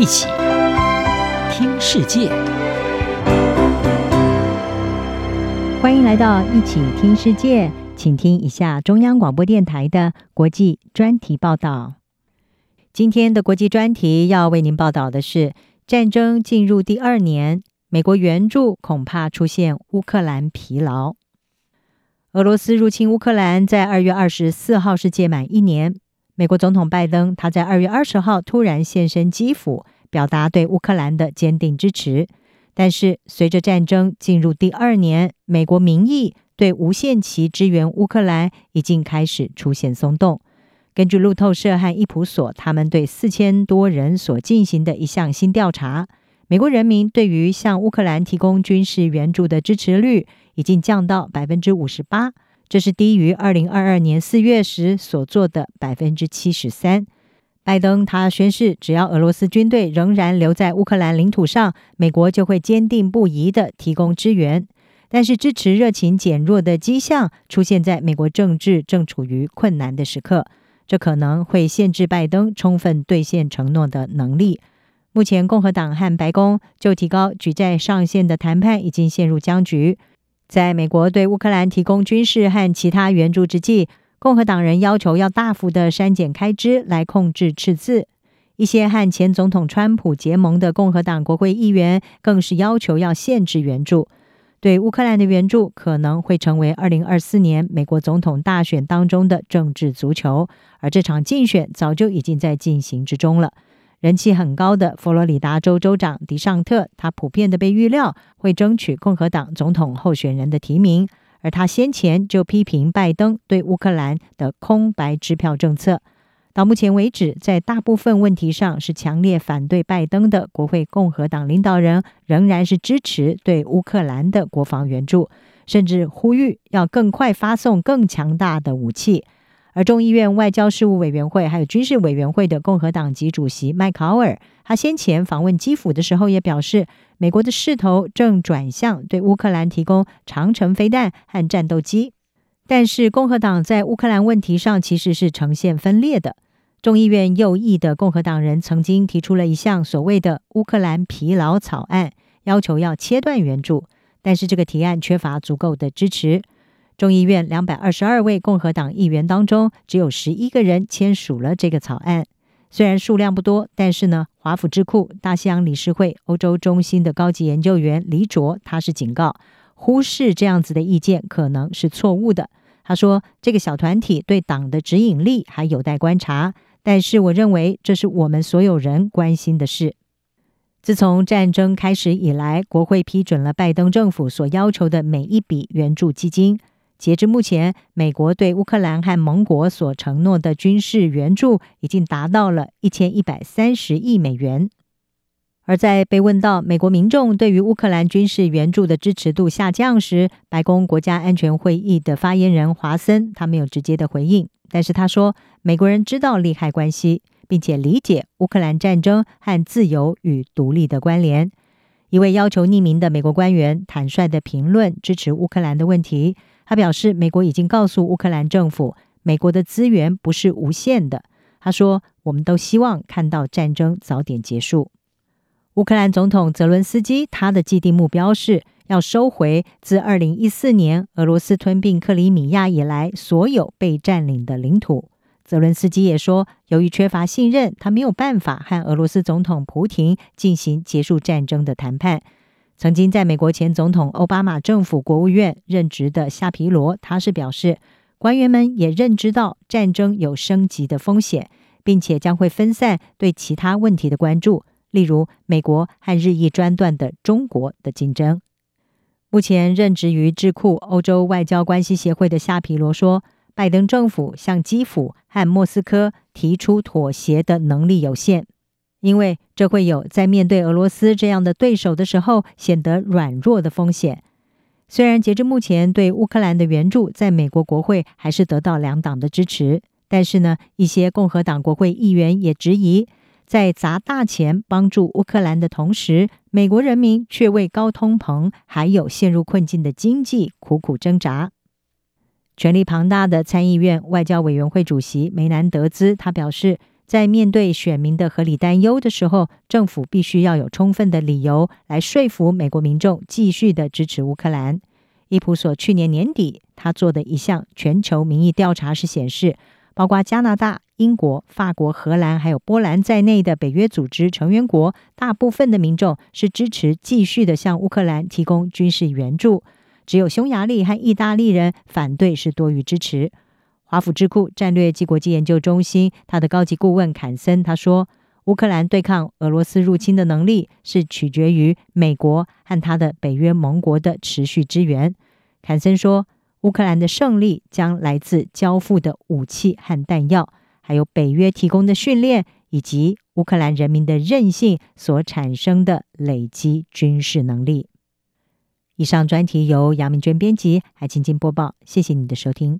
一起听世界，欢迎来到一起听世界，请听一下中央广播电台的国际专题报道。今天的国际专题要为您报道的是：战争进入第二年，美国援助恐怕出现乌克兰疲劳。俄罗斯入侵乌克兰在二月二十四号是届满一年。美国总统拜登他在二月二十号突然现身基辅，表达对乌克兰的坚定支持。但是，随着战争进入第二年，美国民意对无限期支援乌克兰已经开始出现松动。根据路透社和伊普索他们对四千多人所进行的一项新调查，美国人民对于向乌克兰提供军事援助的支持率已经降到百分之五十八。这是低于二零二二年四月时所做的百分之七十三。拜登他宣誓，只要俄罗斯军队仍然留在乌克兰领土上，美国就会坚定不移地提供支援。但是支持热情减弱的迹象出现在美国政治正处于困难的时刻，这可能会限制拜登充分兑现承诺的能力。目前，共和党和白宫就提高举债上限的谈判已经陷入僵局。在美国对乌克兰提供军事和其他援助之际，共和党人要求要大幅的删减开支来控制赤字。一些和前总统川普结盟的共和党国会议员更是要求要限制援助。对乌克兰的援助可能会成为二零二四年美国总统大选当中的政治足球，而这场竞选早就已经在进行之中了。人气很高的佛罗里达州州长迪尚特，他普遍的被预料会争取共和党总统候选人的提名，而他先前就批评拜登对乌克兰的空白支票政策。到目前为止，在大部分问题上是强烈反对拜登的国会共和党领导人，仍然是支持对乌克兰的国防援助，甚至呼吁要更快发送更强大的武器。而众议院外交事务委员会还有军事委员会的共和党籍主席麦考尔，他先前访问基辅的时候也表示，美国的势头正转向对乌克兰提供长程飞弹和战斗机。但是，共和党在乌克兰问题上其实是呈现分裂的。众议院右翼的共和党人曾经提出了一项所谓的“乌克兰疲劳草案”，要求要切断援助，但是这个提案缺乏足够的支持。众议院两百二十二位共和党议员当中，只有十一个人签署了这个草案。虽然数量不多，但是呢，华府智库大西洋理事会欧洲中心的高级研究员黎卓，他是警告，忽视这样子的意见可能是错误的。他说，这个小团体对党的指引力还有待观察，但是我认为这是我们所有人关心的事。自从战争开始以来，国会批准了拜登政府所要求的每一笔援助基金。截至目前，美国对乌克兰和盟国所承诺的军事援助已经达到了一千一百三十亿美元。而在被问到美国民众对于乌克兰军事援助的支持度下降时，白宫国家安全会议的发言人华森他没有直接的回应，但是他说，美国人知道利害关系，并且理解乌克兰战争和自由与独立的关联。一位要求匿名的美国官员坦率地评论支持乌克兰的问题。他表示，美国已经告诉乌克兰政府，美国的资源不是无限的。他说：“我们都希望看到战争早点结束。”乌克兰总统泽伦斯基他的既定目标是要收回自二零一四年俄罗斯吞并克里米亚以来所有被占领的领土。泽伦斯基也说，由于缺乏信任，他没有办法和俄罗斯总统普廷进行结束战争的谈判。曾经在美国前总统奥巴马政府国务院任职的夏皮罗，他是表示，官员们也认知到战争有升级的风险，并且将会分散对其他问题的关注，例如美国和日益专断的中国的竞争。目前任职于智库欧洲外交关系协会的夏皮罗说，拜登政府向基辅和莫斯科提出妥协的能力有限。因为这会有在面对俄罗斯这样的对手的时候显得软弱的风险。虽然截至目前对乌克兰的援助在美国国会还是得到两党的支持，但是呢，一些共和党国会议员也质疑，在砸大钱帮助乌克兰的同时，美国人民却为高通膨还有陷入困境的经济苦苦挣扎。权力庞大的参议院外交委员会主席梅南德兹他表示。在面对选民的合理担忧的时候，政府必须要有充分的理由来说服美国民众继续的支持乌克兰。伊普索去年年底他做的一项全球民意调查是显示，包括加拿大、英国、法国、荷兰还有波兰在内的北约组织成员国，大部分的民众是支持继续的向乌克兰提供军事援助，只有匈牙利和意大利人反对是多于支持。华府智库战略及国际研究中心，他的高级顾问坎森他说：“乌克兰对抗俄罗斯入侵的能力是取决于美国和他的北约盟国的持续支援。”坎森说：“乌克兰的胜利将来自交付的武器和弹药，还有北约提供的训练，以及乌克兰人民的韧性所产生的累积军事能力。”以上专题由杨明娟编辑，还请进播报。谢谢你的收听。